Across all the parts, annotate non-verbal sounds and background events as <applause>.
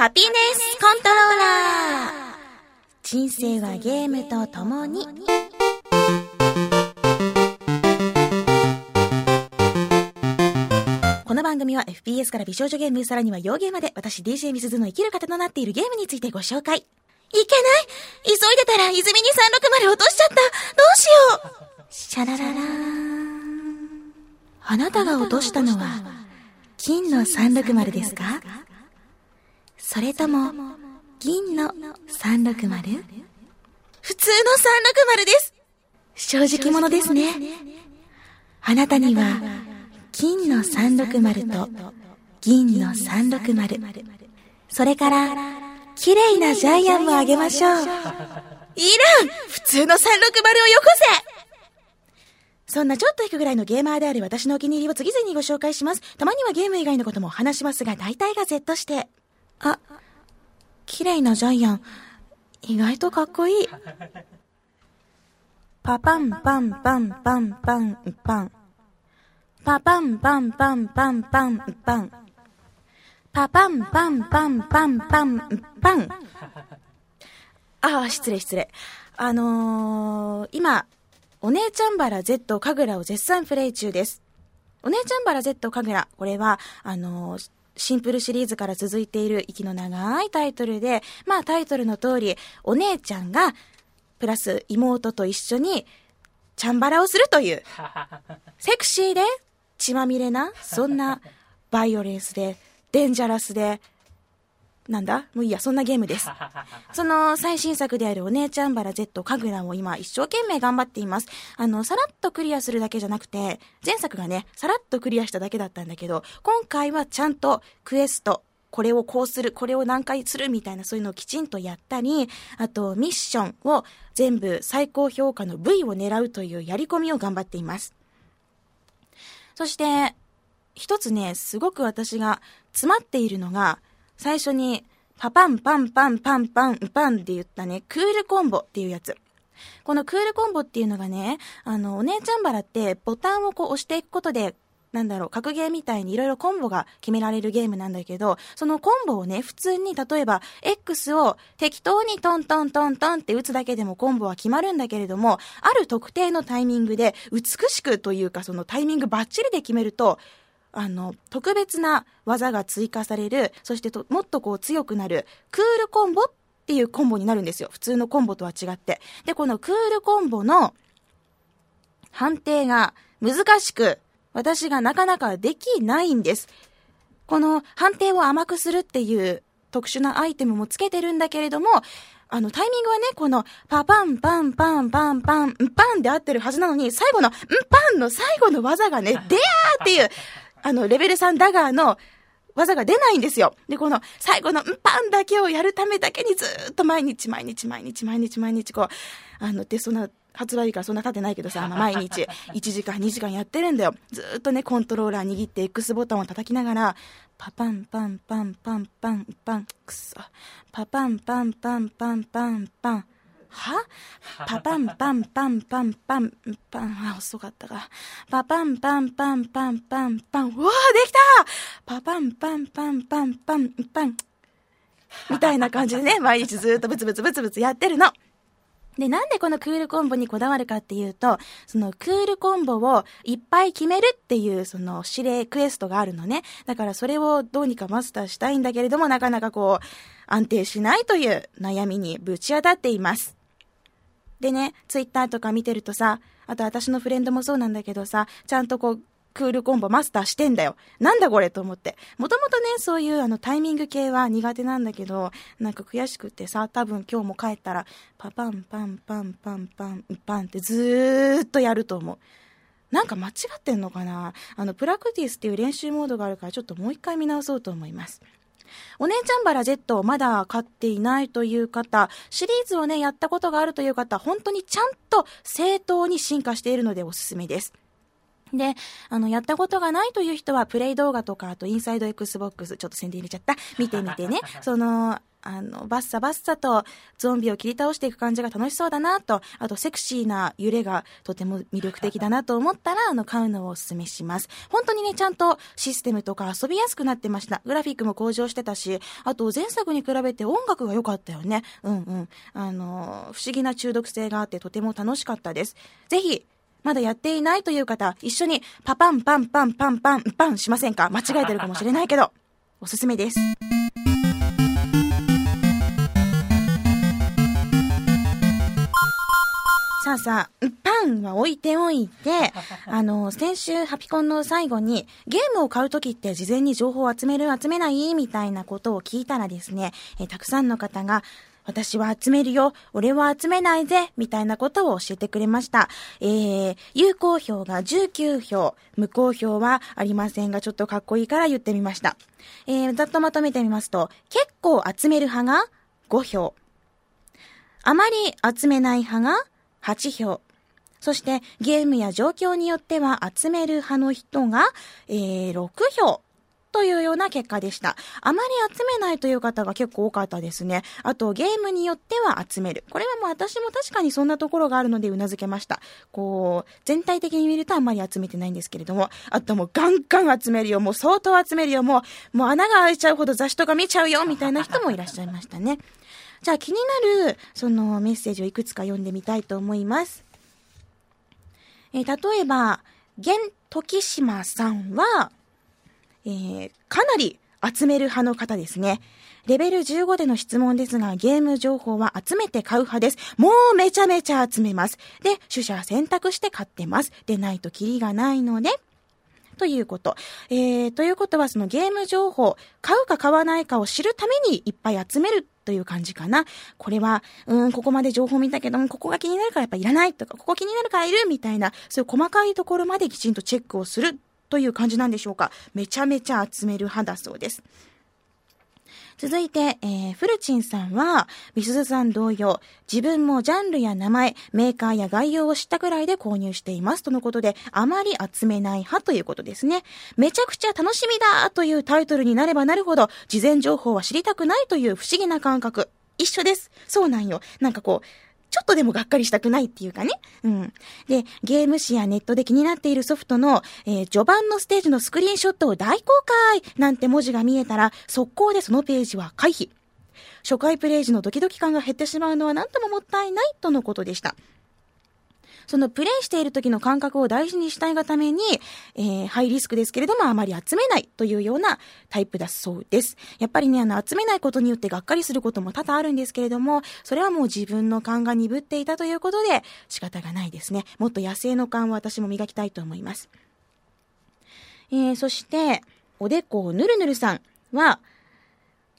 ハピネスコントローラー人生はゲームと共に。この番組は FPS から美少女ゲーム、さらには洋ゲーまで私 DJ みすずの生きる方となっているゲームについてご紹介。いけない？急いでたら泉に360落としちゃったどうしよう？シャラララー。あなたが落としたのは、金の360ですか？それとも、銀の 360? 普通の360です正直者ですね。あなたには、金の360と銀の360。それから、綺麗なジャイアンもあげましょう。いらん普通の360をよこせそんなちょっと引くぐらいのゲーマーである私のお気に入りを次々にご紹介します。たまにはゲーム以外のことも話しますが、大体が Z して。あ、綺麗なジャイアン。意外とかっこいい。パパンパンパンパンパンパン。パパンパンパンパンパンパン。パパンパンパンパンパンパン。ああ、失礼失礼。あのー、今、お姉ちゃんバラ Z 神楽を絶賛プレイ中です。お姉ちゃんバラ Z 神楽、これは、あのー、シンプルシリーズから続いている息の長いタイトルで、まあタイトルの通り、お姉ちゃんが、プラス妹と一緒に、チャンバラをするという、<laughs> セクシーで、血まみれな、そんな、バイオレンスで、デンジャラスで、なんだ？もういいや、そんなゲームです。<laughs> その最新作であるお姉ちゃんバラ Z 神楽を今一生懸命頑張っています。あの、さらっとクリアするだけじゃなくて、前作がね、さらっとクリアしただけだったんだけど、今回はちゃんとクエスト、これをこうする、これを何回するみたいなそういうのをきちんとやったり、あとミッションを全部最高評価の V を狙うというやり込みを頑張っています。そして、一つね、すごく私が詰まっているのが、最初に、パパンパンパンパンパンパンって言ったね、クールコンボっていうやつ。このクールコンボっていうのがね、あの、お姉ちゃんバラってボタンをこう押していくことで、なんだろう、格ゲーみたいにいろいろコンボが決められるゲームなんだけど、そのコンボをね、普通に例えば、X を適当にトントントントンって打つだけでもコンボは決まるんだけれども、ある特定のタイミングで、美しくというか、そのタイミングバッチリで決めると、あの、特別な技が追加される、そしてともっとこう強くなる、クールコンボっていうコンボになるんですよ。普通のコンボとは違って。で、このクールコンボの判定が難しく、私がなかなかできないんです。この判定を甘くするっていう特殊なアイテムもつけてるんだけれども、あの、タイミングはね、この、パパンパンパンパンパン、ンパンで合ってるはずなのに、最後の、ンパンの最後の技がね、デアーっていう、あの、レベル3ダガーの技が出ないんですよ。で、この最後のパンだけをやるためだけにずっと毎日毎日毎日毎日毎日こう、あの、で、そんな、発売日からそんな経ってないけどさ、<laughs> まあ、毎日1時間2時間やってるんだよ。ずっとね、コントローラー握って X ボタンを叩きながら、パパンパンパンパンパンパン、くそ。パパンパンパンパンパンパン。は？パパンパンパンパンパンパン、あ、遅かったか。パパンパンパンパンパンパン、うわーできたパパンパンパンパンパンパン。みたいな感じでね、<laughs> 毎日ずっとブツブツブツブツやってるの。で、なんでこのクールコンボにこだわるかっていうと、そのクールコンボをいっぱい決めるっていうその指令クエストがあるのね。だからそれをどうにかマスターしたいんだけれども、なかなかこう、安定しないという悩みにぶち当たっています。でね、ツイッターとか見てるとさ、あと私のフレンドもそうなんだけどさ、ちゃんとこう、クールコンボマスターしてんだよ。なんだこれと思って。もともとね、そういうあのタイミング系は苦手なんだけど、なんか悔しくってさ、多分今日も帰ったら、パパンパンパンパンパンパンってずーっとやると思う。なんか間違ってんのかなあの、プラクティスっていう練習モードがあるからちょっともう一回見直そうと思います。お姉ちゃんバラジェットをまだ買っていないという方、シリーズをね、やったことがあるという方、本当にちゃんと正当に進化しているのでおすすめです。で、あの、やったことがないという人は、プレイ動画とか、あと、インサイド XBOX、ちょっと宣伝入れちゃった。見てみてね。その、あの、バッサバッサとゾンビを切り倒していく感じが楽しそうだなと、あとセクシーな揺れがとても魅力的だなと思ったら、あの、買うのをお勧めします。本当にね、ちゃんとシステムとか遊びやすくなってました。グラフィックも向上してたし、あと前作に比べて音楽が良かったよね。うんうん。あの、不思議な中毒性があってとても楽しかったです。ぜひ、まだやっていないという方、一緒にパパンパンパンパンパンパンしませんか？間違えてるかもしれないけど、おすすめです。さあさあ、パンは置いておいて、<laughs> あの、先週ハピコンの最後に、ゲームを買うときって事前に情報を集める集めないみたいなことを聞いたらですね、えたくさんの方が、私は集めるよ、俺は集めないぜ、みたいなことを教えてくれました。えー、有効票が19票、無効票はありませんが、ちょっとかっこいいから言ってみました。えー、ざっとまとめてみますと、結構集める派が5票。あまり集めない派が8票。そしてゲームや状況によっては集める派の人が、えー、6票。というような結果でした。あまり集めないという方が結構多かったですね。あと、ゲームによっては集める。これはもう私も確かにそんなところがあるので頷けました。こう、全体的に見るとあんまり集めてないんですけれども、あともうガンガン集めるよ、もう相当集めるよ、もう、もう穴が開いちゃうほど雑誌とか見ちゃうよ、みたいな人もいらっしゃいましたね。じゃあ気になる、そのメッセージをいくつか読んでみたいと思います。えー、例えば、現時島さんは、えー、かなり集める派の方ですね。レベル15での質問ですが、ゲーム情報は集めて買う派です。もうめちゃめちゃ集めます。で、取捨選択して買ってます。でないとキリがないので、ということ。えー、ということはそのゲーム情報、買うか買わないかを知るためにいっぱい集めるという感じかな。これは、うん、ここまで情報見たけども、ここが気になるからやっぱいらないとか、ここ気になるからいるみたいな、そういう細かいところまできちんとチェックをするという感じなんでしょうか。めちゃめちゃ集める派だそうです。続いて、えー、フルチンさんは、ビスズさん同様、自分もジャンルや名前、メーカーや概要を知ったくらいで購入していますとのことで、あまり集めない派ということですね。めちゃくちゃ楽しみだというタイトルになればなるほど、事前情報は知りたくないという不思議な感覚。一緒です。そうなんよ。なんかこう、ちょっとでもがっかりしたくないっていうかね。うん。で、ゲーム誌やネットで気になっているソフトの、えー、序盤のステージのスクリーンショットを大公開なんて文字が見えたら、速攻でそのページは回避。初回プレイ時のドキドキ感が減ってしまうのは何とももったいないとのことでした。そのプレイしている時の感覚を大事にしたいがために、えー、ハイリスクですけれどもあまり集めないというようなタイプだそうです。やっぱりね、あの、集めないことによってがっかりすることも多々あるんですけれども、それはもう自分の勘が鈍っていたということで仕方がないですね。もっと野生の勘を私も磨きたいと思います。えー、そして、おでこをぬるぬるさんは、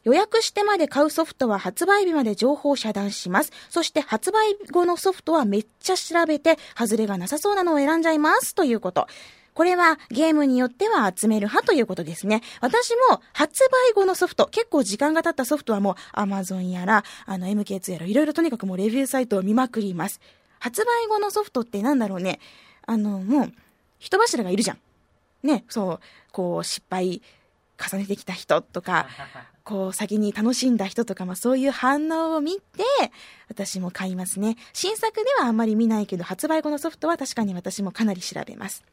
予約してまで買うソフトは発売日まで情報を遮断します。そして発売後のソフトはめっちゃ調べて、外れがなさそうなのを選んじゃいますということ。これはゲームによっては集める派ということですね。私も発売後のソフト、結構時間が経ったソフトはもう Amazon やら、あの MK2 やら、いろいろとにかくもうレビューサイトを見まくります。発売後のソフトってなんだろうね。あの、もう、人柱がいるじゃん。ね、そう、こう、失敗重ねてきた人とか、こう先に楽しんだ人とか、まあそういう反応を見て、私も買いますね。新作ではあんまり見ないけど、発売後のソフトは確かに私もかなり調べます。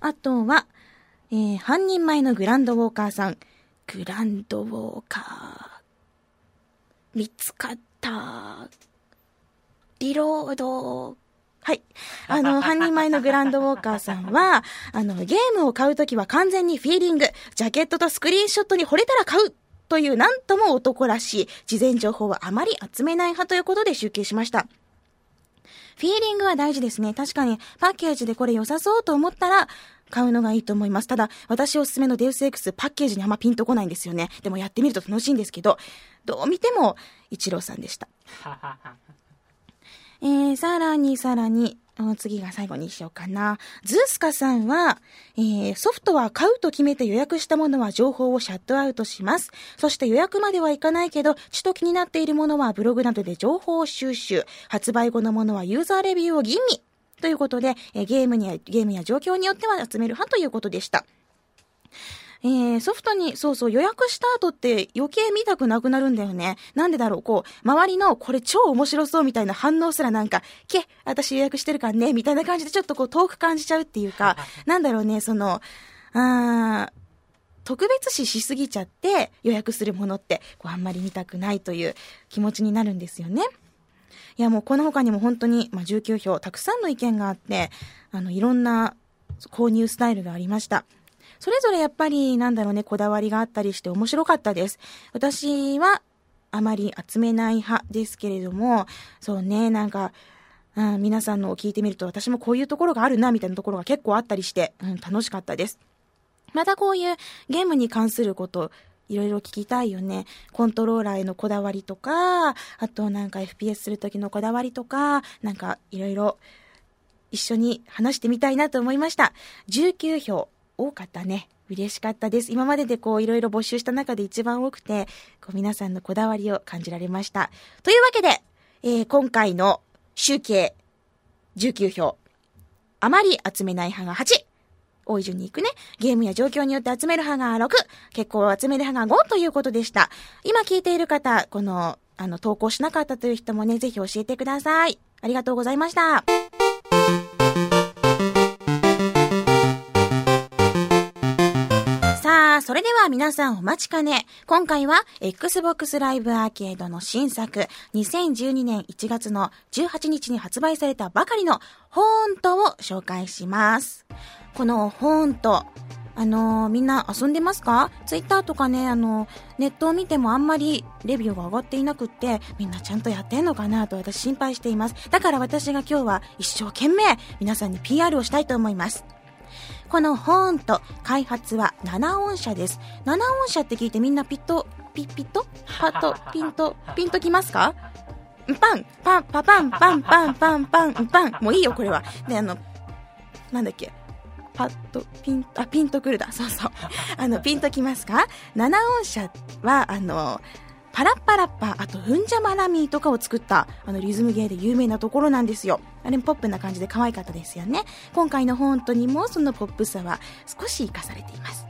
あとは、えー、半人前のグランドウォーカーさん。グランドウォーカー。見つかった。リロード。はい。あの、<laughs> 半人前のグランドウォーカーさんは、あの、ゲームを買うときは完全にフィーリング、ジャケットとスクリーンショットに惚れたら買うというなんとも男らしい、事前情報はあまり集めない派ということで集計しました。フィーリングは大事ですね。確かに、パッケージでこれ良さそうと思ったら、買うのがいいと思います。ただ、私おすすめのデウス X パッケージにあんまピンとこないんですよね。でもやってみると楽しいんですけど、どう見ても、一郎さんでした。<laughs> えー、さらにさらに、次が最後にしようかな。ズースカさんは、えー、ソフトは買うと決めて予約したものは情報をシャットアウトします。そして予約まではいかないけど、ちと気になっているものはブログなどで情報を収集。発売後のものはユーザーレビューを吟味。ということで、えー、ゲームにゲームや状況によっては集める派ということでした。えー、ソフトに、そうそう、予約した後って余計見たくなくなるんだよね。なんでだろう、こう、周りのこれ超面白そうみたいな反応すらなんか、け、私予約してるからね、みたいな感じでちょっとこう遠く感じちゃうっていうか、なんだろうね、その、あ特別視しすぎちゃって予約するものってこうあんまり見たくないという気持ちになるんですよね。いやもうこの他にも本当に、まあ、19票たくさんの意見があって、あのいろんな購入スタイルがありました。それぞれやっぱりなんだろうね、こだわりがあったりして面白かったです。私はあまり集めない派ですけれども、そうね、なんか、うん、皆さんのを聞いてみると私もこういうところがあるなみたいなところが結構あったりして、うん、楽しかったです。またこういうゲームに関すること、いろいろ聞きたいよね。コントローラーへのこだわりとか、あとなんか FPS するときのこだわりとか、なんかいろいろ一緒に話してみたいなと思いました。19票多かったね。嬉しかったです。今まででこういろいろ募集した中で一番多くて、こう皆さんのこだわりを感じられました。というわけで、えー、今回の集計19票。あまり集めない派が8。多い順に行くね。ゲームや状況によって集める派が6。結構集める派が5ということでした。今聞いている方、この、あの、投稿しなかったという人もね、ぜひ教えてください。ありがとうございました。それでは皆さんお待ちかね。今回は Xbox Live Arcade の新作、2012年1月の18日に発売されたばかりのホーントを紹介します。このホーント、あのー、みんな遊んでますか？ツイッターとかね、あのー、ネットを見てもあんまりレビューが上がっていなくって、みんなちゃんとやってんのかなと私心配しています。だから私が今日は一生懸命皆さんに PR をしたいと思います。このホーンと開発は7音社です。7音社って聞いてみんなピット、ピッピット？パッと、<laughs> ピンと、ピンときますか？パン、パン、パパン、パン、パン、パン、パン、パン。もういいよ、これは。で、あの、なんだっけ？パッと、ピン、あ、ピンとくるだ。そうそう。あの、ピンときますか ?7 音社は、あの、パラッパラッパ、あと、うんじゃまラミーとかを作った、あの、リズムゲーで有名なところなんですよ。あれもポップな感じで可愛かったですよね。今回の本当にもそのポップさは少し活かされています。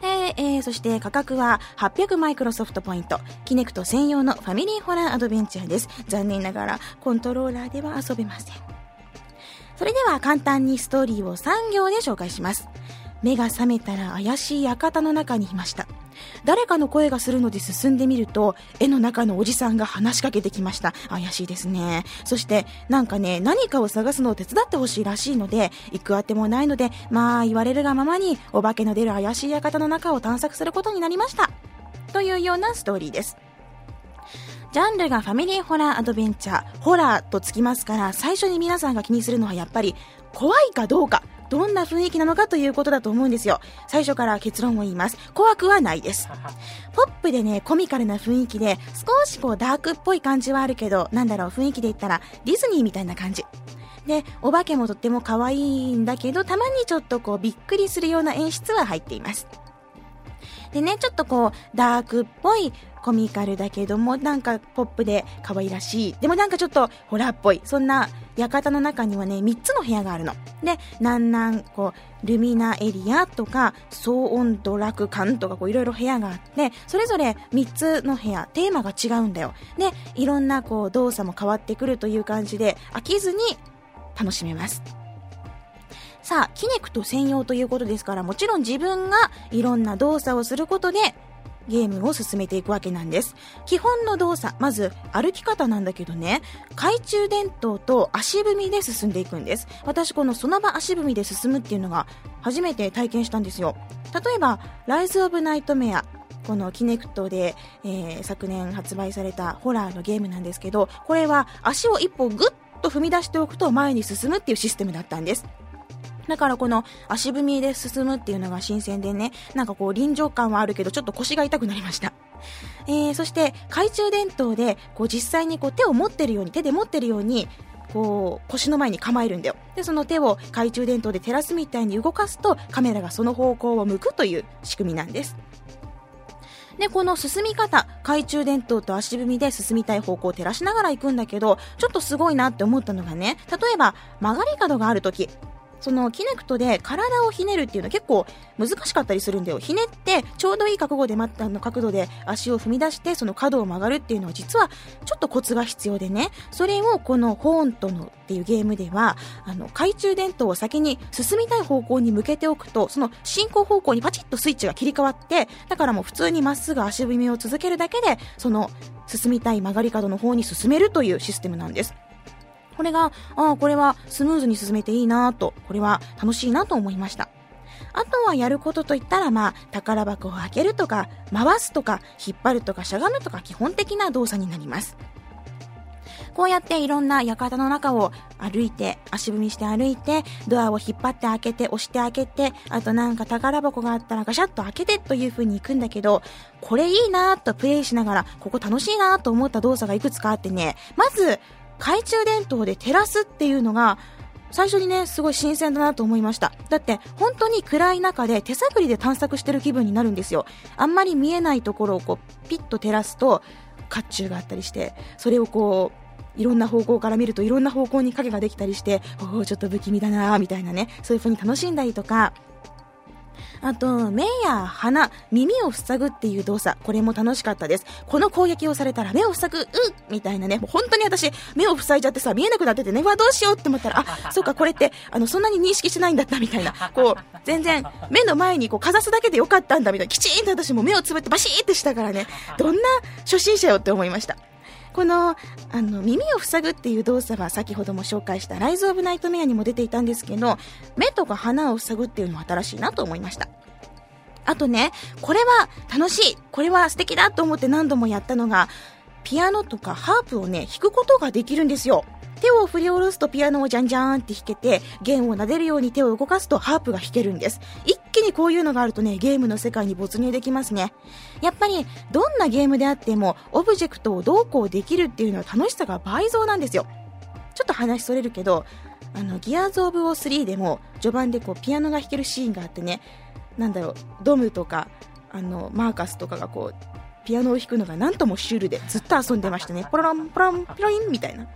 えー、えー、そして価格は800マイクロソフトポイント。キネクト専用のファミリーホラーアドベンチャーです。残念ながらコントローラーでは遊べません。それでは簡単にストーリーを3行で紹介します。目が覚めたら怪しい館の中にいました。誰かの声がするので進んでみると、絵の中のおじさんが話しかけてきました。怪しいですね。そして、なんかね、何かを探すのを手伝ってほしいらしいので、行くあてもないので、まあ、言われるがままに、お化けの出る怪しい館の中を探索することになりました。というようなストーリーです。ジャンルがファミリーホラーアドベンチャー、ホラーとつきますから、最初に皆さんが気にするのはやっぱり、怖いかどうかどんな雰囲気なのかということだと思うんですよ。最初から結論を言います。怖くはないです。ポップでね、コミカルな雰囲気で、少しこうダークっぽい感じはあるけど、なんだろう、雰囲気で言ったらディズニーみたいな感じ。で、お化けもとっても可愛いんだけど、たまにちょっとこうびっくりするような演出は入っています。でね、ちょっとこう、ダークっぽいコミカルだけども、なんかポップで可愛らしい。でもなんかちょっとホラーっぽい。そんな館の中にはね、3つの部屋があるの。で、なんなん、こう、ルミナエリアとか、騒音ドラク館とか、こう、いろいろ部屋があって、それぞれ3つの部屋、テーマが違うんだよ。で、いろんな、こう、動作も変わってくるという感じで、飽きずに楽しめます。さあ、キネクト専用ということですから、もちろん自分がいろんな動作をすることで、ゲームを進めていくわけなんです。基本の動作、まず歩き方なんだけどね、懐中電灯と足踏みで進んでいくんです。私このその場足踏みで進むっていうのが初めて体験したんですよ。例えば、ライズ・オブ・ナイトメア。このキネクトで、えー、昨年発売されたホラーのゲームなんですけど、これは足を一歩グッと踏み出しておくと前に進むっていうシステムだったんです。だからこの足踏みで進むっていうのが新鮮でね、なんかこう臨場感はあるけどちょっと腰が痛くなりました。えー、そして懐中電灯でこう実際にこう手を持ってるように、手で持ってるようにこう腰の前に構えるんだよでその手を懐中電灯で照らすみたいに動かすとカメラがその方向を向くという仕組みなんですでこの進み方懐中電灯と足踏みで進みたい方向を照らしながら行くんだけどちょっとすごいなって思ったのがね例えば曲がり角がある時そのキネクトで体をひねるっていうのは結構難しかったりするんだよ。ひねってちょうどいい角度であの角度で足を踏み出してその角を曲がるっていうのは実はちょっとコツが必要でね。それをこのホーントのっていうゲームではあの懐中電灯を先に進みたい方向に向けておくとその進行方向にパチッとスイッチが切り替わってだからもう普通にまっすぐ足踏みを続けるだけでその進みたい曲がり角の方に進めるというシステムなんです。これが、ああ、これはスムーズに進めていいなと、これは楽しいなと思いました。あとはやることといったら、まあ、宝箱を開けるとか、回すとか、引っ張るとか、しゃがむとか、基本的な動作になります。こうやっていろんな館の中を歩いて、足踏みして歩いて、ドアを引っ張って開けて、押して開けて、あとなんか宝箱があったらガシャッと開けてという風に行くんだけど、これいいなとプレイしながら、ここ楽しいなと思った動作がいくつかあってね、まず、懐中電灯で照らすっていうのが、最初にね、すごい新鮮だなと思いました。だって、本当に暗い中で手探りで探索してる気分になるんですよ。あんまり見えないところをこう、ピッと照らすと、甲冑があったりして、それをこう、いろんな方向から見るといろんな方向に影ができたりして、おお、ちょっと不気味だなみたいなね、そういう風に楽しんだりとか、あと、目や鼻、耳を塞ぐっていう動作、これも楽しかったです。この攻撃をされたら目を塞ぐ、うみたいなね、もう本当に私、目を塞いじゃってさ、見えなくなっててね、わ、どうしようって思ったら、あ、そうか、これって、あの、そんなに認識してないんだったみたいな、こう、全然、目の前にこう、かざすだけでよかったんだみたいな、きちんと私も目をつぶってバシーってしたからね、どんな初心者よって思いました。この、あの、耳を塞ぐっていう動作は先ほども紹介したライズ・オブ・ナイトメアにも出ていたんですけど、目とか鼻を塞ぐっていうのは新しいなと思いました。あとね、これは楽しい、これは素敵だと思って何度もやったのが、ピアノとかハープをね、弾くことができるんですよ。手を振り下ろすとピアノをじゃんじゃんって弾けて、弦を撫でるように手を動かすとハープが弾けるんです。一気にこういうのがあるとね、ゲームの世界に没入できますね。やっぱり、どんなゲームであっても、オブジェクトをどうこうできるっていうのは楽しさが倍増なんですよ。ちょっと話それるけど、あの、ギアーズ・オブ・オー3でも、序盤でこう、ピアノが弾けるシーンがあってね、なんだろう、ドムとか、あの、マーカスとかがこう、ピアノを弾くのがなんともシュールでずっと遊んでましたね。ポロロン、ポロン、ピロインみたいな。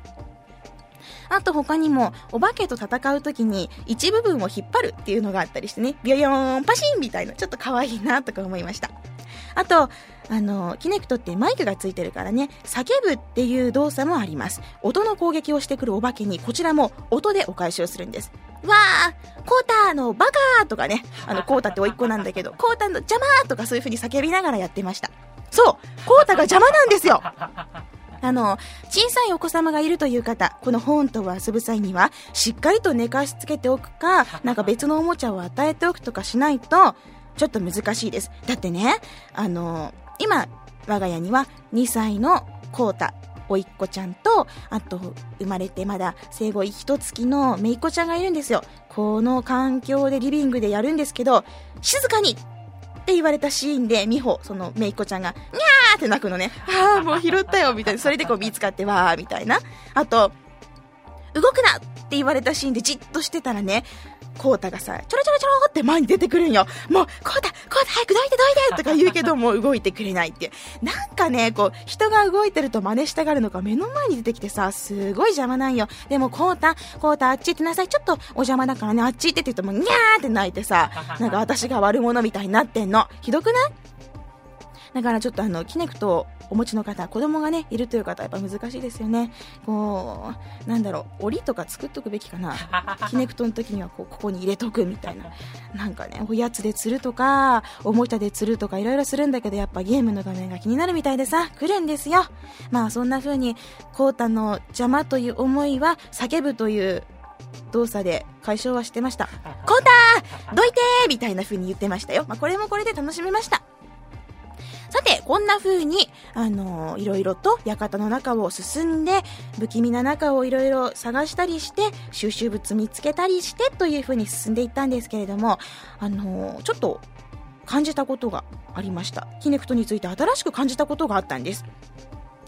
あと他にも、お化けと戦う時に一部分を引っ張るっていうのがあったりしてね、ビヨヨーン、パシンみたいな、ちょっと可愛いなとか思いました。あと、あの、キネクトってマイクがついてるからね、叫ぶっていう動作もあります。音の攻撃をしてくるお化けに、こちらも音でお返しをするんです。わーコータのバカーとかね、あの、コータって甥っ子なんだけど、コータの邪魔ーとかそういう風に叫びながらやってました。そうコータが邪魔なんですよ <laughs> あの、小さいお子様がいるという方、このホーンとを遊ぶ際には、しっかりと寝かしつけておくか、<laughs> なんか別のおもちゃを与えておくとかしないと、ちょっと難しいです。だってね、あの、今、我が家には2歳のコータ、おいっ子ちゃんと、あと、生まれてまだ生後一月のめいっ子ちゃんがいるんですよ。この環境でリビングでやるんですけど、静かにって言われたシーンで、美穂、そのめいっ子ちゃんが、にゃーって泣くのね。<laughs> ああ、もう拾ったよ、みたいな。それでこう見つかって、わー、みたいな。あと、動くなって言われたシーンでじっとしてたらね、コータがさ、ちょろちょろちょろって前に出てくるんよ。もう、コータ、コータ早くどいてどいてとか言うけど、もう動いてくれないって。なんかね、こう、人が動いてると真似したがるのか目の前に出てきてさ、すごい邪魔なんよ。でも、コータ、コータあっち行ってなさい。ちょっとお邪魔だからね、あっち行ってって言うともう、にゃーって泣いてさ、なんか私が悪者みたいになってんの。ひどくない？だからちょっとあの、キネクトお持ちの方、子供がね、いるという方はやっぱ難しいですよね。こう、なんだろう、檻とか作っとくべきかな。キネクトの時にはこう、ここに入れとくみたいな。なんかね、おやつで釣るとか、おもちゃで釣るとかいろいろするんだけど、やっぱゲームの画面が気になるみたいでさ、来るんですよ。まあそんな風に、コータの邪魔という思いは叫ぶという動作で解消はしてました。<laughs> コータどいてーみたいな風に言ってましたよ。まあこれもこれで楽しめました。さて、こんな風に、あのー、いろいろと館の中を進んで、不気味な中をいろいろ探したりして、収集物見つけたりしてという風に進んでいったんですけれども、あのー、ちょっと感じたことがありました。キネクトについて新しく感じたことがあったんです。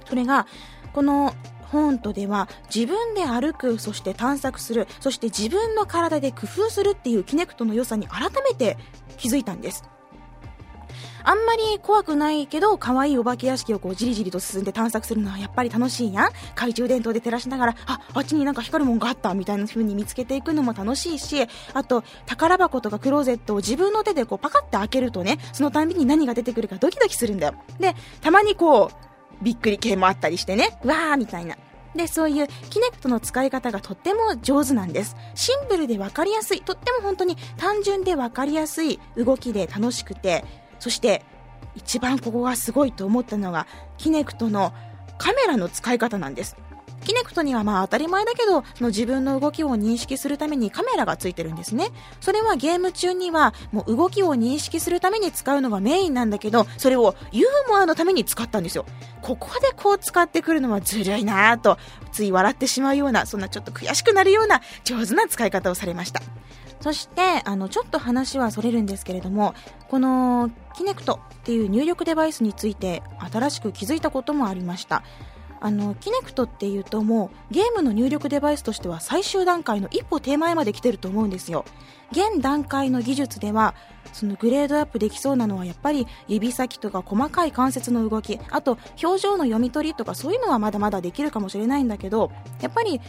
それが、このホントでは自分で歩く、そして探索する、そして自分の体で工夫するっていうキネクトの良さに改めて気づいたんです。あんまり怖くないけど、可愛いお化け屋敷をこうじりじりと進んで探索するのはやっぱり楽しいやん。懐中電灯で照らしながら、あ、あっちになんか光るもんがあったみたいな風に見つけていくのも楽しいし、あと、宝箱とかクローゼットを自分の手でこうパカって開けるとね、そのたんびに何が出てくるかドキドキするんだよ。で、たまにこう、びっくり系もあったりしてね、わーみたいな。で、そういうキネクトの使い方がとっても上手なんです。シンプルで分かりやすい、とっても本当に単純で分かりやすい動きで楽しくて、そして一番ここがすごいと思ったのが、キネクトのカメラの使い方なんです。キネクトにはまあ当たり前だけど、その自分の動きを認識するためにカメラがついてるんですね。それはゲーム中にはもう動きを認識するために使うのがメインなんだけど、それをユーモアのために使ったんですよ。ここでこう使ってくるのはずるいなぁと、つい笑ってしまうような、そんなちょっと悔しくなるような上手な使い方をされました。そして、あの、ちょっと話はそれるんですけれども、この、キネクトっていう入力デバイスについて新しく気づいたこともありました。あのキネクトっていうともうゲームの入力デバイスとしては最終段階の一歩手前まで来てると思うんですよ現段階の技術ではそのグレードアップできそうなのはやっぱり指先とか細かい関節の動きあと表情の読み取りとかそういうのはまだまだできるかもしれないんだけどやっぱり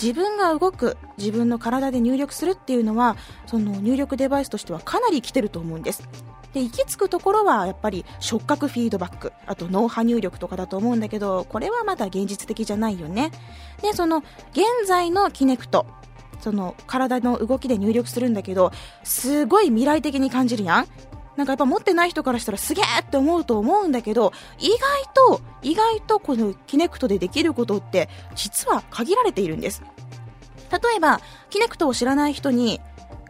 自分が動く自分の体で入力するっていうのはその入力デバイスとしてはかなり来てると思うんです。で行き着くところはやっぱり触覚フィードバックあと脳波入力とかだと思うんだけどこれはまだ現実的じゃないよね。でその現在のキネクトその体の動きで入力するんだけどすごい未来的に感じるやん。なんかやっぱ持ってない人からしたらすげえって思うと思うんだけど意外と意外とこのキネクトでできることって実は限られているんです。例えばキネクトを知らない人に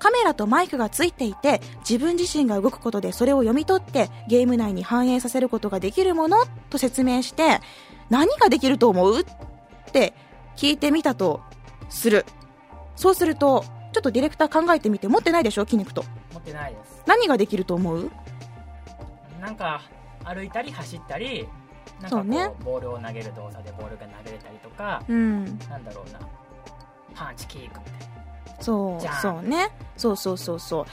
カメラとマイクがついていて自分自身が動くことでそれを読み取ってゲーム内に反映させることができるものと説明して何ができると思うって聞いてみたとする。そうするとちょっとディレクター考えてみて持ってないでしょキネクト。持ってないです。何ができると思う？なんか歩いたり走ったりなんかね、ボールを投げる動作でボールが投げれたりとか、うん、なんだろうな。パンチキックみたいな。そうそうね。そうそうそうそう。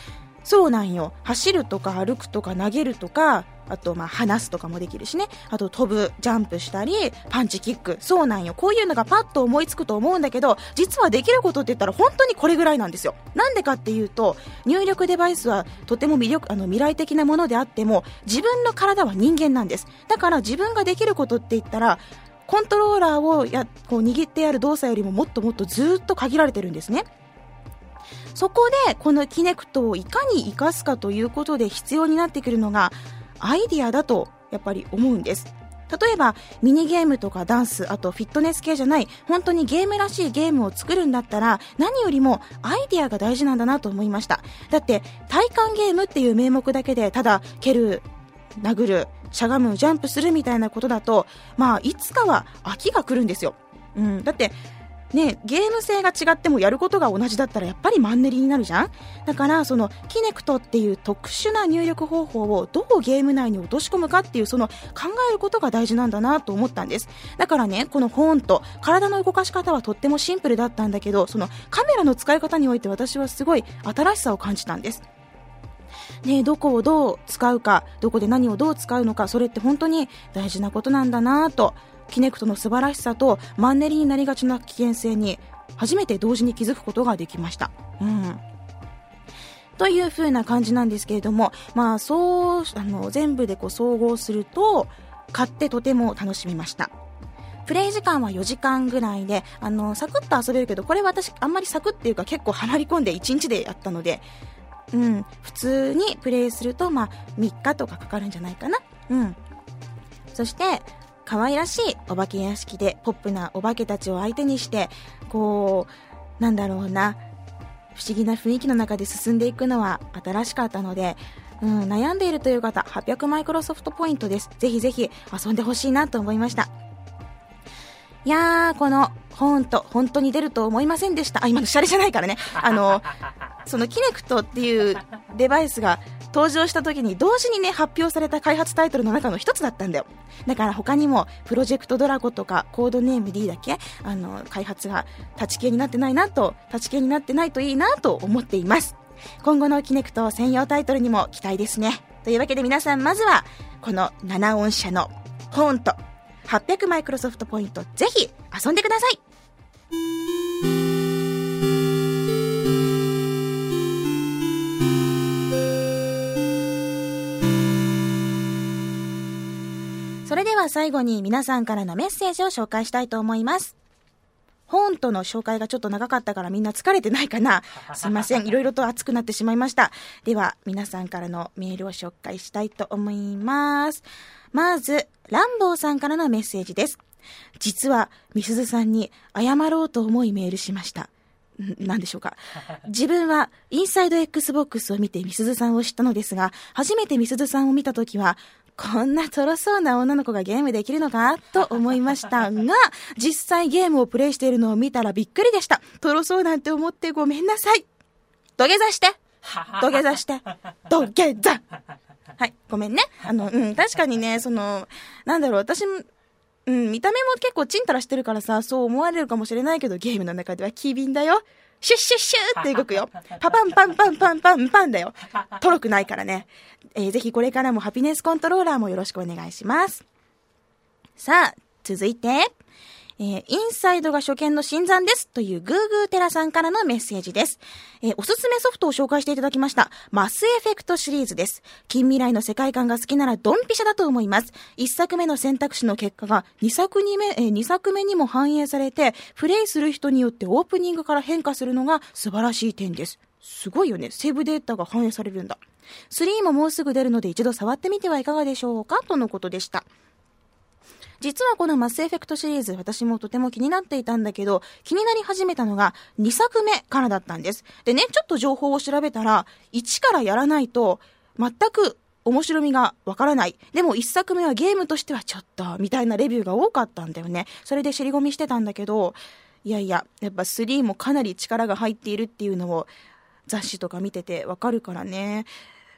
そうなんよ。走るとか歩くとか投げるとかあとまあ話すとかもできるしね。あと飛ぶジャンプしたりパンチキック。そうなんよ。こういうのがパッと思いつくと思うんだけど実はできることって言ったら本当にこれぐらいなんですよ。なんでかっていうと入力デバイスはとても魅力あの未来的なものであっても自分の体は人間なんです。だから自分ができることって言ったらコントローラーをやこう握ってやる動作よりももっともっとずっと限られてるんですね。そこでこのキネクトをいかに活かすかということで必要になってくるのがアイディアだとやっぱり思うんです。例えばミニゲームとかダンスあとフィットネス系じゃない本当にゲームらしいゲームを作るんだったら何よりもアイディアが大事なんだなと思いました。だって体感ゲームっていう名目だけでただ蹴る殴るしゃがむジャンプするみたいなことだとまあいつかは飽きが来るんですよ。うん、だってね、ゲーム性が違ってもやることが同じだったらやっぱりマンネリになるじゃん？だからそのキネクトっていう特殊な入力方法をどうゲーム内に落とし込むかっていうその考えることが大事なんだなと思ったんです。だからねこのフォント体の動かし方はとってもシンプルだったんだけどそのカメラの使い方において私はすごい新しさを感じたんです。ね、どこをどう使うかどこで何をどう使うのかそれって本当に大事なことなんだなとキネクトの素晴らしさとマンネリになりがちな危険性に初めて同時に気づくことができました。うんという風な感じなんですけれども、まあ、そう、あの、全部でこう総合すると、買ってとても楽しみました。プレイ時間は4時間ぐらいで、あの、サクッと遊べるけど、これ私、あんまりサクっていうか結構ハマり込んで1日でやったので、うん、普通にプレイすると、まあ、3日とかかかるんじゃないかな。うん。そして、可愛らしいお化け屋敷でポップなお化けたちを相手にしてこうなんだろうな不思議な雰囲気の中で進んでいくのは新しかったので、うん、悩んでいるという方800マイクロソフトポイントです。ぜひぜひ遊んでほしいなと思いました。いやーこの本当本当に出ると思いませんでした。あ今のシャレじゃないからね。あのそのキネクトっていうデバイスが登場した時に同時にね発表された開発タイトルの中の一つだったんだよ。だから他にもプロジェクトドラゴとかコードネーム D だけ？あの開発が立ち消えになってないなと立ち消えになってないといいなと思っています。今後のキネクト専用タイトルにも期待ですね。というわけで皆さんまずはこの7音社のホーンと800マイクロソフトポイントぜひ遊んでください。は最後に皆さんからのメッセージを紹介したいと思います。本との紹介がちょっと長かったからみんな疲れてないかな <laughs> すいません。いろいろと熱くなってしまいました。では、皆さんからのメールを紹介したいと思います。まず、ランボーさんからのメッセージです。実は、みすずさんに謝ろうと思いメールしました。何でしょうか。<laughs> 自分はインサイド XBOX を見てみすずさんを知ったのですが、初めてみすずさんを見たときは、こんなとろそうな女の子がゲームできるのか？と思いましたが、実際ゲームをプレイしているのを見たらびっくりでした。とろそうなんて思ってごめんなさい。土下座して土下座して土下座はい、ごめんね。あの、うん、確かにね、その、なんだろう、私も、うん、見た目も結構チンタラしてるからさ、そう思われるかもしれないけど、ゲームの中では機敏だよ。シュッシュッシュって動くよ。パパンパンパンパンパンパンだよ。とろくないからね。えー、ぜひこれからもハピネスコントローラーもよろしくお願いします。さあ、続いて、えー、インサイドが初見の新参ですというグーグーテラさんからのメッセージです。えー、おすすめソフトを紹介していただきました。マスエフェクトシリーズです。近未来の世界観が好きならドンピシャだと思います。一作目の選択肢の結果が二作目、えー、2作目にも反映されて、プレイする人によってオープニングから変化するのが素晴らしい点です。すごいよね。セーブデータが反映されるんだ。3ももうすぐ出るので一度触ってみてはいかがでしょうか？とのことでした。実はこのマスエフェクトシリーズ、私もとても気になっていたんだけど、気になり始めたのが2作目からだったんです。でね、ちょっと情報を調べたら、1からやらないと、全く面白みがわからない。でも1作目はゲームとしてはちょっと、みたいなレビューが多かったんだよね。それで尻込みしてたんだけど、いやいや、やっぱ3もかなり力が入っているっていうのを雑誌とか見ててわかるからね。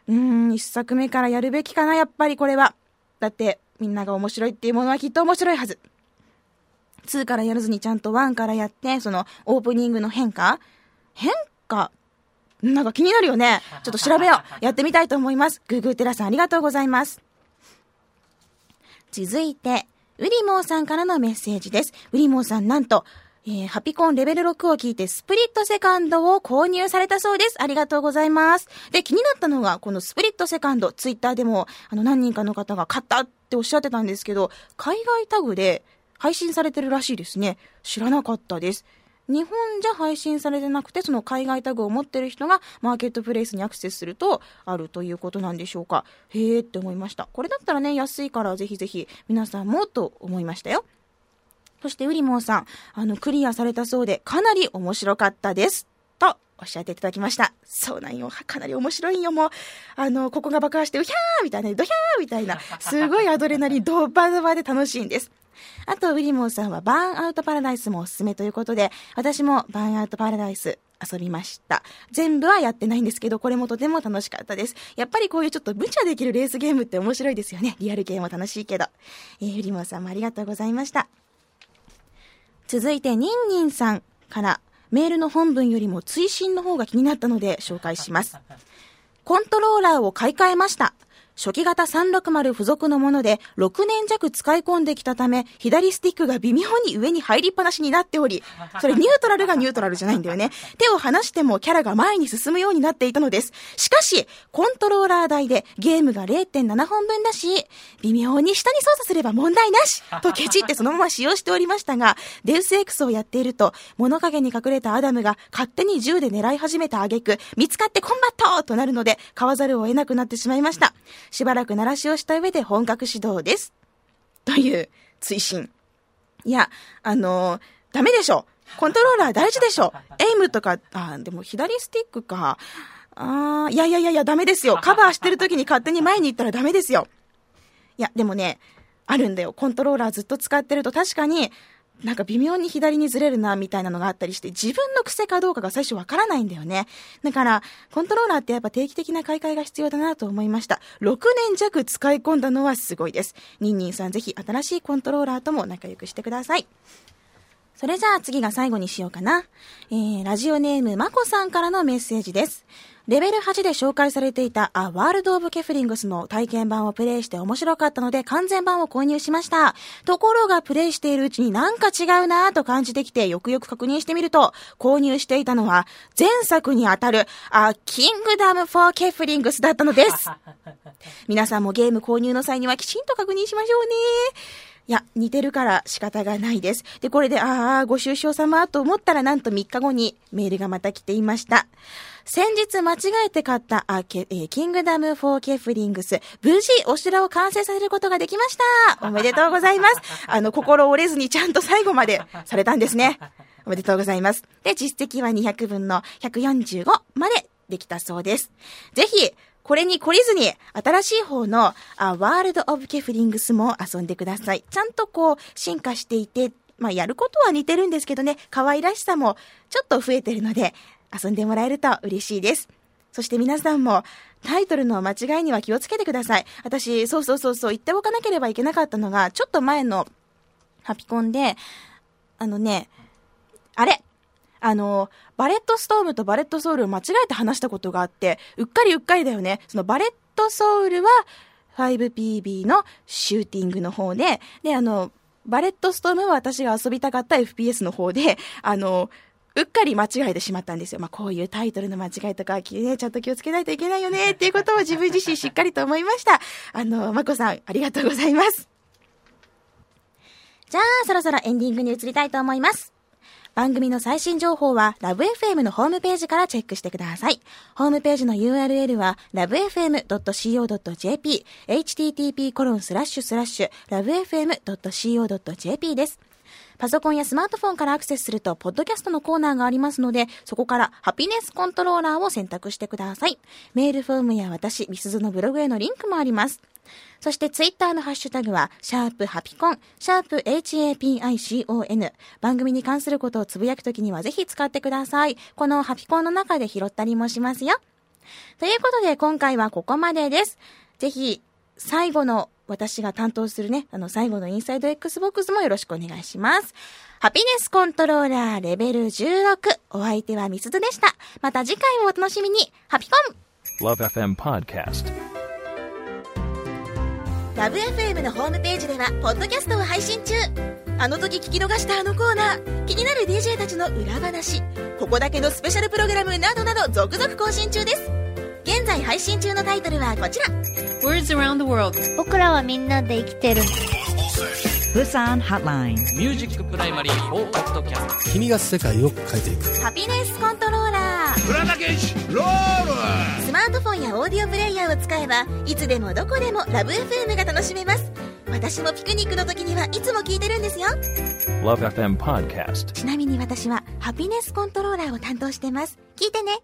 うーん、1作目からやるべきかな、やっぱりこれは。だって、みんなが面白いっていうものはきっと面白いはず。2からやらずにちゃんと1からやって、そのオープニングの変化？変化？なんか気になるよね。ちょっと調べよう。<laughs> やってみたいと思います。グーグーテラさんありがとうございます。続いて、ウリモーさんからのメッセージです。ウリモーさんなんと、えー、ハピコンレベル6を聞いてスプリットセカンドを購入されたそうです。ありがとうございます。で、気になったのが、このスプリットセカンド、ツイッターでも、あの、何人かの方が買ったっておっしゃってたんですけど、海外タグで配信されてるらしいですね。知らなかったです。日本じゃ配信されてなくて、その海外タグを持ってる人がマーケットプレイスにアクセスするとあるということなんでしょうか。へえって思いました。これだったらね、安いからぜひぜひ皆さんもと思いましたよ。そしてウリモンさん、あの、クリアされたそうで、かなり面白かったです。と、おっしゃっていただきました。そうなんよ。かなり面白いよ。もう、あの、ここが爆破して、うひゃーみたいな、ドヒャーみたいな、すごいアドレナリンドバドバで楽しいんです。あと、ウィリモンさんはバーンアウトパラダイスもおすすめということで、私もバーンアウトパラダイス遊びました。全部はやってないんですけど、これもとても楽しかったです。やっぱりこういうちょっと無茶できるレースゲームって面白いですよね。リアルゲームも楽しいけど。えー、ウリモンさんもありがとうございました。続いて、ニンニンさんからメールの本文よりも追伸の方が気になったので紹介します。コントローラーを買い替えました。初期型360付属のもので6年弱使い込んできたため、左スティックが微妙に上に入りっぱなしになっており、<laughs> それニュートラルがニュートラルじゃないんだよね。手を離してもキャラが前に進むようになっていたのです。しかし、コントローラー台でゲームが0.7本分だし、微妙に下に操作すれば問題なし <laughs> とケチってそのまま使用しておりましたが、デウス X をやっていると、物陰に隠れたアダムが勝手に銃で狙い始めた挙句、見つかってコンバットとなるので、買わざるを得なくなってしまいました。しばらく慣らしをした上で本格始動です。という追伸。いや、あのー、ダメでしょ。コントローラー大事でしょ。エイムとか、あ、でも左スティックか。あー、いやいやいやいや、ダメですよ。カバーしてる時に勝手に前に行ったらダメですよ。いや、でもね、あるんだよ。コントローラーずっと使ってると確かに、なんか微妙に左にずれるな、みたいなのがあったりして、自分の癖かどうかが最初わからないんだよね。だから、コントローラーってやっぱ定期的な買い替えが必要だなと思いました。6年弱使い込んだのはすごいです。ニンニンさんぜひ新しいコントローラーとも仲良くしてください。それじゃあ次が最後にしようかな。えー、ラジオネームまこさんからのメッセージです。レベル8で紹介されていたあ、ワールド・オブ・ケフリングスの体験版をプレイして面白かったので完全版を購入しました。ところがプレイしているうちになんか違うなぁと感じてきてよくよく確認してみると、購入していたのは前作にあたるあ、キングダム・フォー・ケフリングスだったのです。<laughs> 皆さんもゲーム購入の際にはきちんと確認しましょうね。いや、似てるから仕方がないです。で、これで、ああ、ご愁傷様と思ったらなんと3日後にメールがまた来ていました。先日間違えて買ったあけ、えー、キングダム・フォー・ケフリングス、無事お城を完成させることができました。おめでとうございます。<laughs> あの、心折れずにちゃんと最後までされたんですね。おめでとうございます。で、実績は200分の145までできたそうです。ぜひ、これに懲りずに、新しい方の、あ、ワールド・オブ・ケフリングスも遊んでください。ちゃんとこう、進化していて、まあ、やることは似てるんですけどね、可愛らしさもちょっと増えてるので、遊んでもらえると嬉しいです。そして皆さんも、タイトルの間違いには気をつけてください。私、そうそうそうそう、言っておかなければいけなかったのが、ちょっと前のハピコンで、あのね、あれあの、バレットストームとバレットソウルを間違えて話したことがあって、うっかりうっかりだよね。そのバレットソウルは 5PB のシューティングの方で、で、あの、バレットストームは私が遊びたかった FPS の方で、あの、うっかり間違えてしまったんですよ。まあ、こういうタイトルの間違いとか、ね、ちゃんと気をつけないといけないよね、<laughs> っていうことを自分自身しっかりと思いました。あの、まこさん、ありがとうございます。じゃあ、そろそろエンディングに移りたいと思います。番組の最新情報はラブ f m のホームページからチェックしてください。ホームページの URL は lovefm.co.jp http コロンスラッシュスラッシュ lovefm.co.jp です。パソコンやスマートフォンからアクセスすると、ポッドキャストのコーナーがありますので、そこからハピネスコントローラーを選択してください。メールフォームや私、ミスズのブログへのリンクもあります。そしてツイッターのハッシュタグは、シャープハピコン、シャープ HAPICON。番組に関することをつぶやくときにはぜひ使ってください。このハピコンの中で拾ったりもしますよ。ということで今回はここまでです。ぜひ、最後の私が担当するね、あの最後のインサイド Xbox もよろしくお願いします。ハピネスコントローラーレベル16。お相手はミスズでした。また次回もお楽しみに。ハピコン LoveFM Podcast ラブ f m のホームページではポッドキャストを配信中あの時聞き逃したあのコーナー気になる DJ たちの裏話ここだけのスペシャルプログラムなどなど続々更新中です現在配信中のタイトルはこちら。Words Around the World. 僕らはみんなで生きてる。ブサンハッラインミュージックプライマリー4ポッドキャスト君が世界を変えていく。ハピネスコントローラー。プラダケシロール。スマートフォンやオーディオプレイヤーを使えばいつでもどこでもラブ FM が楽しめます。私もピクニックの時にはいつも聞いてるんですよ。LoveFM Podcast. ちなみに私はハピネスコントローラーを担当してます。聞いてね